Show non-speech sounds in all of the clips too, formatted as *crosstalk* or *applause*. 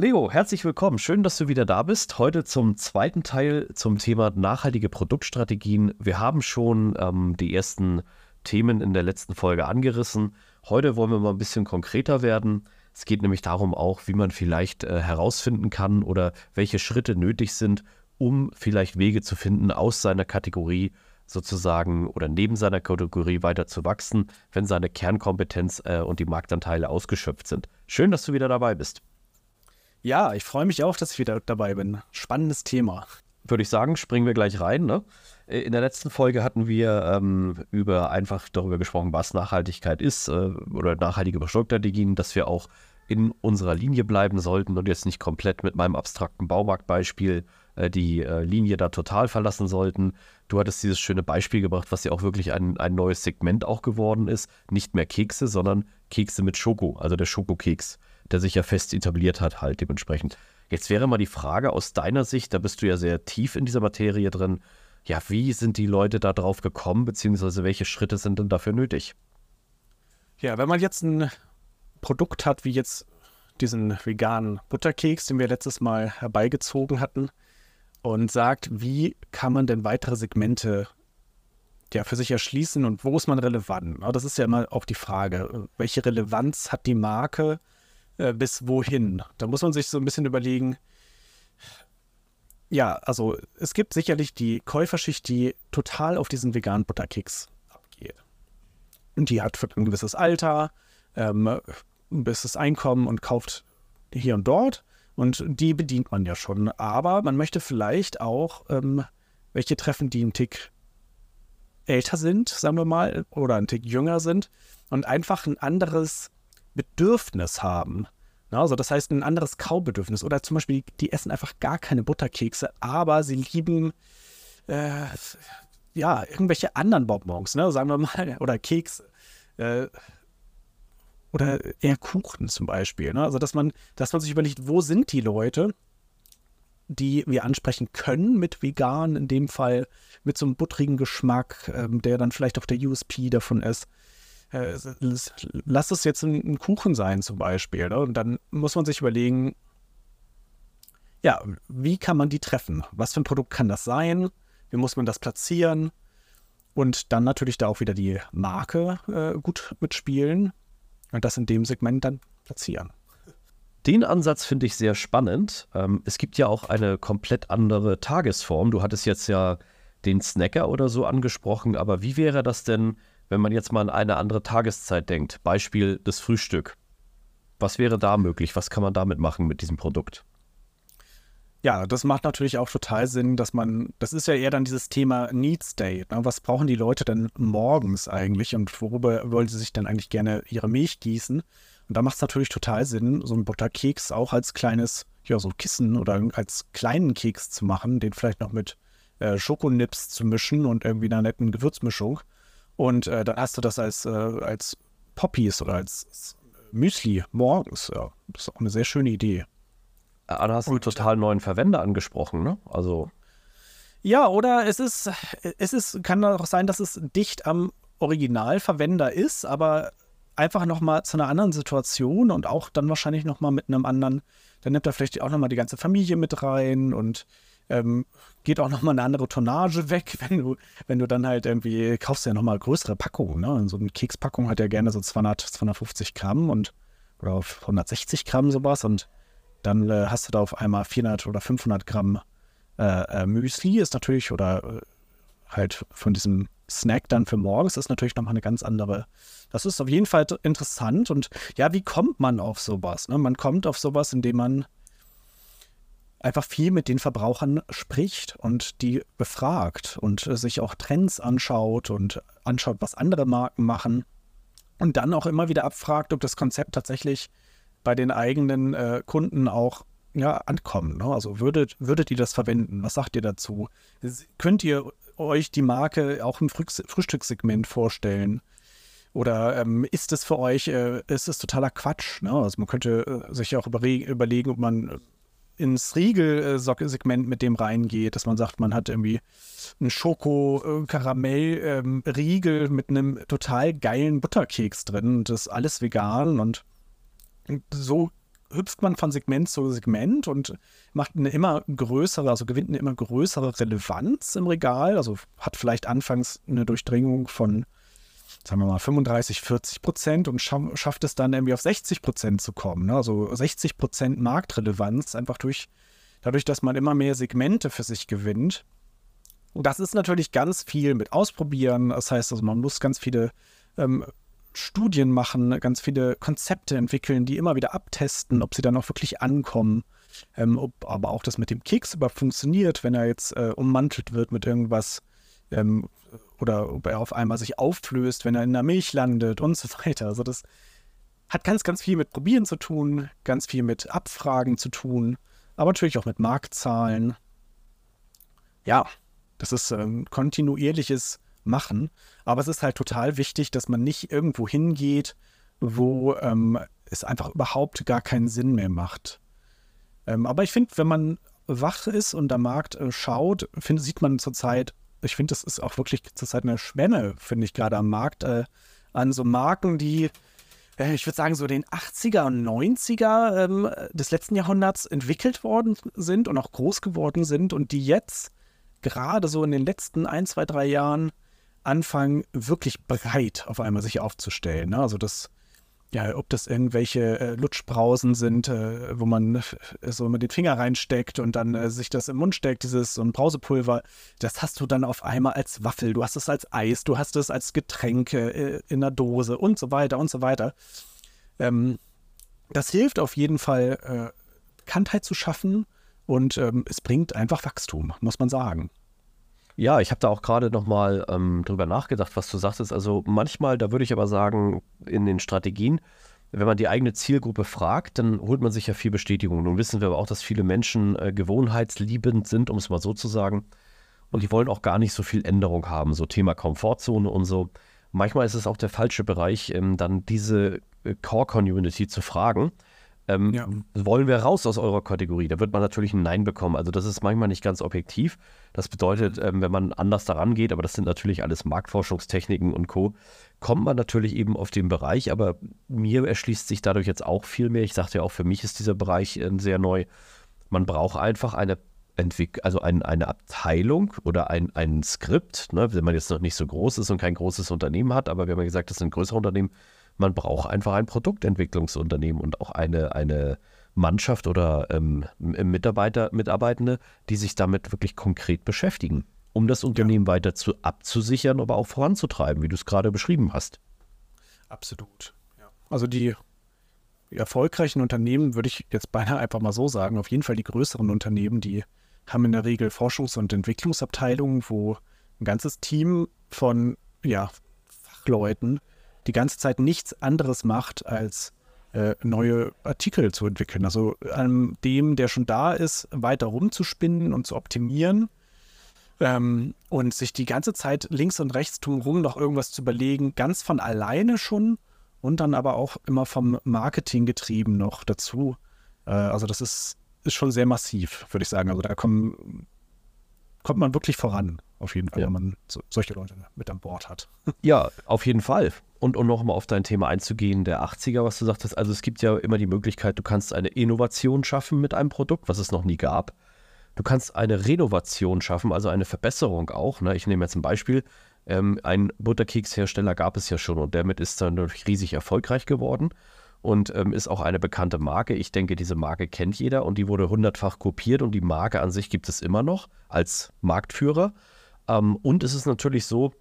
Leo, herzlich willkommen. Schön, dass du wieder da bist. Heute zum zweiten Teil zum Thema nachhaltige Produktstrategien. Wir haben schon ähm, die ersten Themen in der letzten Folge angerissen. Heute wollen wir mal ein bisschen konkreter werden. Es geht nämlich darum auch, wie man vielleicht äh, herausfinden kann oder welche Schritte nötig sind, um vielleicht Wege zu finden, aus seiner Kategorie sozusagen oder neben seiner Kategorie weiter zu wachsen, wenn seine Kernkompetenz äh, und die Marktanteile ausgeschöpft sind. Schön, dass du wieder dabei bist. Ja, ich freue mich auch, dass ich wieder dabei bin. Spannendes Thema. Würde ich sagen, springen wir gleich rein. Ne? In der letzten Folge hatten wir ähm, über einfach darüber gesprochen, was Nachhaltigkeit ist äh, oder nachhaltige Produktstrategien, dass wir auch in unserer Linie bleiben sollten und jetzt nicht komplett mit meinem abstrakten Baumarktbeispiel äh, die äh, Linie da total verlassen sollten. Du hattest dieses schöne Beispiel gebracht, was ja auch wirklich ein, ein neues Segment auch geworden ist. Nicht mehr Kekse, sondern Kekse mit Schoko, also der Schokokeks der sich ja fest etabliert hat, halt dementsprechend. Jetzt wäre mal die Frage aus deiner Sicht, da bist du ja sehr tief in dieser Materie drin, ja, wie sind die Leute da drauf gekommen, beziehungsweise welche Schritte sind denn dafür nötig? Ja, wenn man jetzt ein Produkt hat, wie jetzt diesen veganen Butterkeks, den wir letztes Mal herbeigezogen hatten, und sagt, wie kann man denn weitere Segmente ja, für sich erschließen und wo ist man relevant? Das ist ja immer auch die Frage, welche Relevanz hat die Marke äh, bis wohin. Da muss man sich so ein bisschen überlegen. Ja, also es gibt sicherlich die Käuferschicht, die total auf diesen veganen Butterkeks abgeht. Und die hat für ein gewisses Alter, ähm, ein gewisses Einkommen und kauft hier und dort. Und die bedient man ja schon. Aber man möchte vielleicht auch ähm, welche treffen, die einen Tick älter sind, sagen wir mal, oder einen Tick jünger sind und einfach ein anderes Bedürfnis haben. Also das heißt ein anderes Kaubedürfnis. Oder zum Beispiel, die essen einfach gar keine Butterkekse, aber sie lieben äh, ja irgendwelche anderen Bonbons, ne? sagen wir mal, oder Kekse. Äh, oder eher Kuchen zum Beispiel. Ne? Also dass man, dass man sich überlegt, wo sind die Leute, die wir ansprechen können mit vegan, in dem Fall mit so einem buttrigen Geschmack, ähm, der dann vielleicht auch der USP davon ist äh, lass es jetzt ein, ein, Kuchen sein zum Beispiel. Ne? Und dann muss man sich überlegen, ja, wie kann man die treffen? Was für ein Produkt kann das sein? Wie muss man das platzieren? Und dann natürlich da auch wieder die Marke äh, gut mitspielen und das in dem Segment dann platzieren. Den Ansatz finde ich sehr spannend. Ähm, es gibt ja auch eine komplett andere Tagesform. Du hattest jetzt ja den Snacker oder so angesprochen, aber wie wäre das denn, wenn man jetzt mal an eine andere Tageszeit denkt, Beispiel das Frühstück. Was wäre da möglich? Was kann man damit machen mit diesem Produkt? Ja, das macht natürlich auch total Sinn, dass man, das ist ja eher dann dieses Thema Need State. Ne? Was brauchen die Leute denn morgens eigentlich und worüber wollen sie sich dann eigentlich gerne ihre Milch gießen? Und da macht es natürlich total Sinn, so einen Butterkeks auch als kleines, ja, so Kissen oder als kleinen Keks zu machen, den vielleicht noch mit äh, Schokonips zu mischen und irgendwie einer netten Gewürzmischung. Und äh, dann hast du das als, äh, als Poppies oder als Müsli morgens. Ja, das ist auch eine sehr schöne Idee. Aber du hast einen total neuen Verwender angesprochen, ne? Also. Ja, oder es ist, es ist, kann auch sein, dass es dicht am Originalverwender ist, aber einfach nochmal zu einer anderen Situation und auch dann wahrscheinlich nochmal mit einem anderen, dann nimmt er vielleicht auch nochmal die ganze Familie mit rein und ähm, geht auch nochmal eine andere Tonnage weg, *laughs* wenn du, wenn du dann halt irgendwie kaufst ja nochmal größere Packungen. Ne? So eine Kekspackung hat ja gerne so 200, 250 Gramm und oder auf 160 Gramm sowas und dann äh, hast du da auf einmal 400 oder 500 Gramm äh, äh, Müsli ist natürlich oder äh, halt von diesem Snack dann für morgens ist natürlich nochmal eine ganz andere. Das ist auf jeden Fall interessant und ja, wie kommt man auf sowas? Ne? Man kommt auf sowas, indem man einfach viel mit den Verbrauchern spricht und die befragt und sich auch Trends anschaut und anschaut, was andere Marken machen und dann auch immer wieder abfragt, ob das Konzept tatsächlich bei den eigenen äh, Kunden auch ja, ankommen? Ne? Also würdet, würdet ihr das verwenden? Was sagt ihr dazu? Könnt ihr euch die Marke auch im Frühstückssegment vorstellen? Oder ähm, ist es für euch, äh, ist es totaler Quatsch? Ne? Also man könnte äh, sich auch überlegen, ob man ins Riegel-Segment mit dem reingeht, dass man sagt, man hat irgendwie einen Schoko-Karamell-Riegel ähm, mit einem total geilen Butterkeks drin und das ist alles vegan und so hüpft man von Segment zu Segment und macht eine immer größere, also gewinnt eine immer größere Relevanz im Regal. Also hat vielleicht anfangs eine Durchdringung von, sagen wir mal, 35, 40 Prozent und schafft es dann irgendwie auf 60 Prozent zu kommen. Ne? Also 60 Prozent Marktrelevanz einfach durch, dadurch, dass man immer mehr Segmente für sich gewinnt. Und das ist natürlich ganz viel mit Ausprobieren. Das heißt, also man muss ganz viele ähm, Studien machen, ganz viele Konzepte entwickeln, die immer wieder abtesten, ob sie dann auch wirklich ankommen. Ähm, ob aber auch das mit dem Keks überhaupt funktioniert, wenn er jetzt äh, ummantelt wird mit irgendwas ähm, oder ob er auf einmal sich auflöst, wenn er in der Milch landet und so weiter. Also das hat ganz, ganz viel mit Probieren zu tun, ganz viel mit Abfragen zu tun, aber natürlich auch mit Marktzahlen. Ja, das ist ein kontinuierliches machen. Aber es ist halt total wichtig, dass man nicht irgendwo hingeht, wo ähm, es einfach überhaupt gar keinen Sinn mehr macht. Ähm, aber ich finde, wenn man wach ist und am Markt äh, schaut, find, sieht man zurzeit, ich finde, das ist auch wirklich zurzeit eine Schwemme, finde ich gerade am Markt, äh, an so Marken, die, äh, ich würde sagen, so den 80er und 90er ähm, des letzten Jahrhunderts entwickelt worden sind und auch groß geworden sind und die jetzt gerade so in den letzten ein, zwei, drei Jahren anfangen, wirklich breit auf einmal sich aufzustellen. Ne? Also das, ja, ob das irgendwelche äh, Lutschbrausen sind, äh, wo man äh, so immer den Finger reinsteckt und dann äh, sich das im Mund steckt, dieses so ein Brausepulver, das hast du dann auf einmal als Waffel, du hast es als Eis, du hast es als Getränke äh, in der Dose und so weiter und so weiter. Ähm, das hilft auf jeden Fall, äh, Bekanntheit zu schaffen und ähm, es bringt einfach Wachstum, muss man sagen. Ja, ich habe da auch gerade nochmal ähm, drüber nachgedacht, was du sagtest. Also manchmal, da würde ich aber sagen, in den Strategien, wenn man die eigene Zielgruppe fragt, dann holt man sich ja viel Bestätigung. Nun wissen wir aber auch, dass viele Menschen äh, gewohnheitsliebend sind, um es mal so zu sagen. Und die wollen auch gar nicht so viel Änderung haben, so Thema Komfortzone und so. Manchmal ist es auch der falsche Bereich, ähm, dann diese äh, Core-Community zu fragen ähm, ja. Wollen wir raus aus eurer Kategorie? Da wird man natürlich ein Nein bekommen. Also das ist manchmal nicht ganz objektiv. Das bedeutet, ähm, wenn man anders daran geht, aber das sind natürlich alles Marktforschungstechniken und Co., kommt man natürlich eben auf den Bereich. Aber mir erschließt sich dadurch jetzt auch viel mehr. Ich sagte ja auch, für mich ist dieser Bereich äh, sehr neu. Man braucht einfach eine Entwick also ein, eine Abteilung oder ein, ein Skript, ne, wenn man jetzt noch nicht so groß ist und kein großes Unternehmen hat, aber wir haben ja gesagt, das sind größere Unternehmen, man braucht einfach ein Produktentwicklungsunternehmen und auch eine, eine Mannschaft oder ähm, Mitarbeiter, Mitarbeitende, die sich damit wirklich konkret beschäftigen, um das Unternehmen ja. weiter zu abzusichern, aber auch voranzutreiben, wie du es gerade beschrieben hast. Absolut. Ja. Also die, erfolgreichen Unternehmen, würde ich jetzt beinahe einfach mal so sagen, auf jeden Fall die größeren Unternehmen, die haben in der Regel Forschungs- und Entwicklungsabteilungen, wo ein ganzes Team von ja, Fachleuten die ganze Zeit nichts anderes macht, als äh, neue Artikel zu entwickeln. Also an dem, der schon da ist, weiter rumzuspinnen und zu optimieren. Ähm, und sich die ganze Zeit links und rechts drumherum noch irgendwas zu überlegen, ganz von alleine schon und dann aber auch immer vom Marketing getrieben noch dazu. Äh, also das ist, ist schon sehr massiv, würde ich sagen. Also da kommen, kommt man wirklich voran, auf jeden Fall, ja. wenn man so, solche Leute mit an Bord hat. Ja, auf jeden Fall und um nochmal auf dein Thema einzugehen, der 80er, was du sagtest, also es gibt ja immer die Möglichkeit, du kannst eine Innovation schaffen mit einem Produkt, was es noch nie gab. Du kannst eine Renovation schaffen, also eine Verbesserung auch. Ne? Ich nehme jetzt ein Beispiel. Ähm, ein Butterkekshersteller gab es ja schon und damit ist dann natürlich riesig erfolgreich geworden und ähm, ist auch eine bekannte Marke. Ich denke, diese Marke kennt jeder und die wurde hundertfach kopiert und die Marke an sich gibt es immer noch als Marktführer. Ähm, und es ist natürlich so,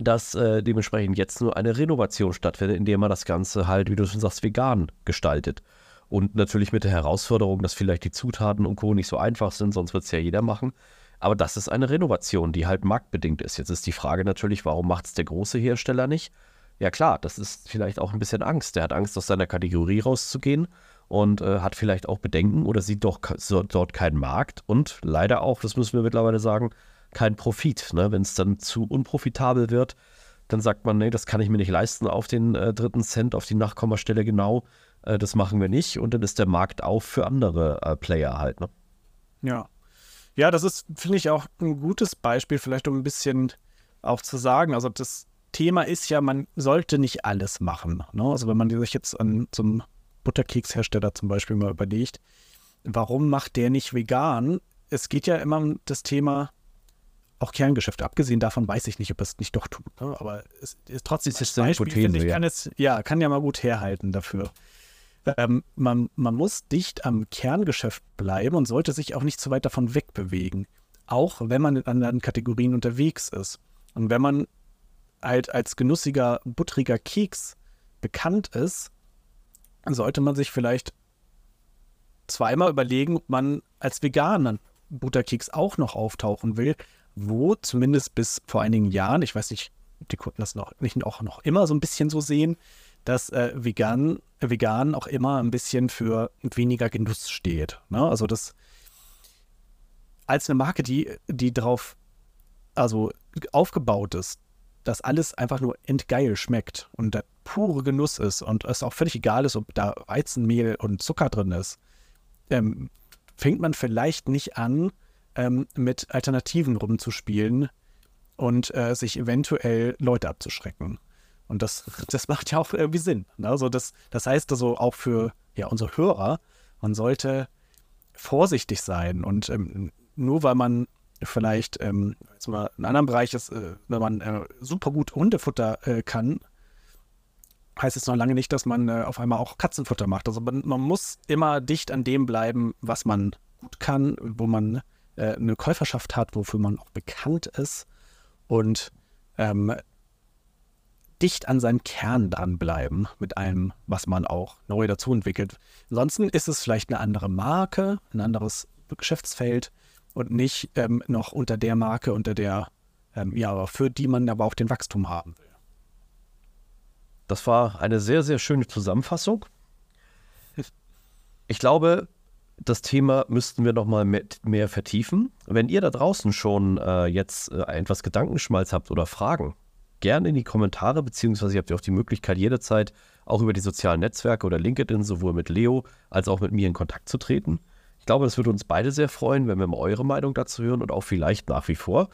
dass äh, dementsprechend jetzt nur eine Renovation stattfindet, indem man das Ganze halt, wie du schon sagst, vegan gestaltet. Und natürlich mit der Herausforderung, dass vielleicht die Zutaten und Co. nicht so einfach sind, sonst wird es ja jeder machen. Aber das ist eine Renovation, die halt marktbedingt ist. Jetzt ist die Frage natürlich, warum macht es der große Hersteller nicht? Ja klar, das ist vielleicht auch ein bisschen Angst. Der hat Angst, aus seiner Kategorie rauszugehen und äh, hat vielleicht auch Bedenken oder sieht doch so, dort keinen Markt und leider auch, das müssen wir mittlerweile sagen, keinen Profit. Ne? Wenn es dann zu unprofitabel wird, dann sagt man, nee, das kann ich mir nicht leisten auf den äh, dritten Cent, auf die Nachkommastelle genau. Äh, das machen wir nicht und dann ist der Markt auf für andere äh, Player halt. Ne? Ja. Ja, das ist, finde ich, auch ein gutes Beispiel, vielleicht um ein bisschen auch zu sagen. Also das Thema ist ja, man sollte nicht alles machen. Ne? Also wenn man sich jetzt an zum Butterkekshersteller zum Beispiel mal überlegt, warum macht der nicht vegan? Es geht ja immer um das Thema auch Kerngeschäfte. Abgesehen davon weiß ich nicht, ob es nicht doch tut. Ne? Aber es ist trotzdem das ist ein Beispiel, Hypothese, ich, ja. kann es, ja, kann ja mal gut herhalten dafür. Ähm, man, man muss dicht am Kerngeschäft bleiben und sollte sich auch nicht zu weit davon wegbewegen. Auch wenn man in anderen Kategorien unterwegs ist. Und wenn man halt als genussiger, buttriger Keks bekannt ist, sollte man sich vielleicht zweimal überlegen, ob man als veganer Butterkeks auch noch auftauchen will, wo zumindest bis vor einigen Jahren, ich weiß nicht, die Kunden das noch nicht auch noch immer so ein bisschen so sehen, dass äh, vegan, vegan auch immer ein bisschen für weniger Genuss steht. Ne? Also das als eine Marke, die, die darauf also aufgebaut ist, dass alles einfach nur entgeil schmeckt und der pure Genuss ist und es auch völlig egal ist, ob da Weizenmehl und Zucker drin ist, ähm, fängt man vielleicht nicht an, ähm, mit Alternativen rumzuspielen und äh, sich eventuell Leute abzuschrecken. Und das, das macht ja auch irgendwie Sinn. Ne? Also das, das heißt also auch für ja, unsere Hörer, man sollte vorsichtig sein und ähm, nur weil man vielleicht ähm, jetzt mal in einem anderen Bereich ist, äh, wenn man äh, super gut Hundefutter äh, kann, heißt es noch lange nicht, dass man äh, auf einmal auch Katzenfutter macht. Also man, man, muss immer dicht an dem bleiben, was man gut kann, wo man äh, eine Käuferschaft hat, wofür man auch bekannt ist und ähm, dicht an seinem Kern dranbleiben mit allem, was man auch neu dazu entwickelt. Ansonsten ist es vielleicht eine andere Marke, ein anderes Geschäftsfeld und nicht ähm, noch unter der Marke, unter der, ähm, ja, für die man aber auch den Wachstum haben will. Das war eine sehr, sehr schöne Zusammenfassung. Ich glaube, das Thema müssten wir noch mal mit mehr vertiefen. Wenn ihr da draußen schon äh, jetzt äh, etwas Gedankenschmalz habt oder Fragen, gerne in die Kommentare, beziehungsweise ihr habt ja auch die Möglichkeit, jederzeit auch über die sozialen Netzwerke oder LinkedIn sowohl mit Leo als auch mit mir in Kontakt zu treten. Ich glaube, das würde uns beide sehr freuen, wenn wir mal eure Meinung dazu hören und auch vielleicht nach wie vor.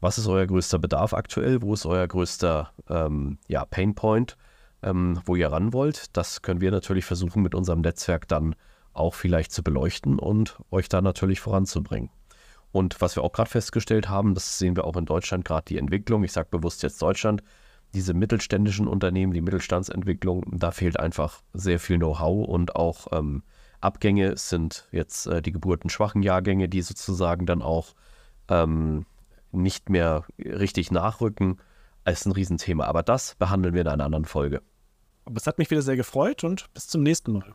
Was ist euer größter Bedarf aktuell? Wo ist euer größter ähm, ja, Painpoint, ähm, wo ihr ran wollt? Das können wir natürlich versuchen, mit unserem Netzwerk dann auch vielleicht zu beleuchten und euch da natürlich voranzubringen. Und was wir auch gerade festgestellt haben, das sehen wir auch in Deutschland gerade die Entwicklung. Ich sage bewusst jetzt Deutschland. Diese mittelständischen Unternehmen, die Mittelstandsentwicklung, da fehlt einfach sehr viel Know-how und auch ähm, Abgänge sind jetzt äh, die geburtenschwachen Jahrgänge, die sozusagen dann auch ähm, nicht mehr richtig nachrücken, ist ein Riesenthema. Aber das behandeln wir in einer anderen Folge. Aber es hat mich wieder sehr gefreut und bis zum nächsten Mal.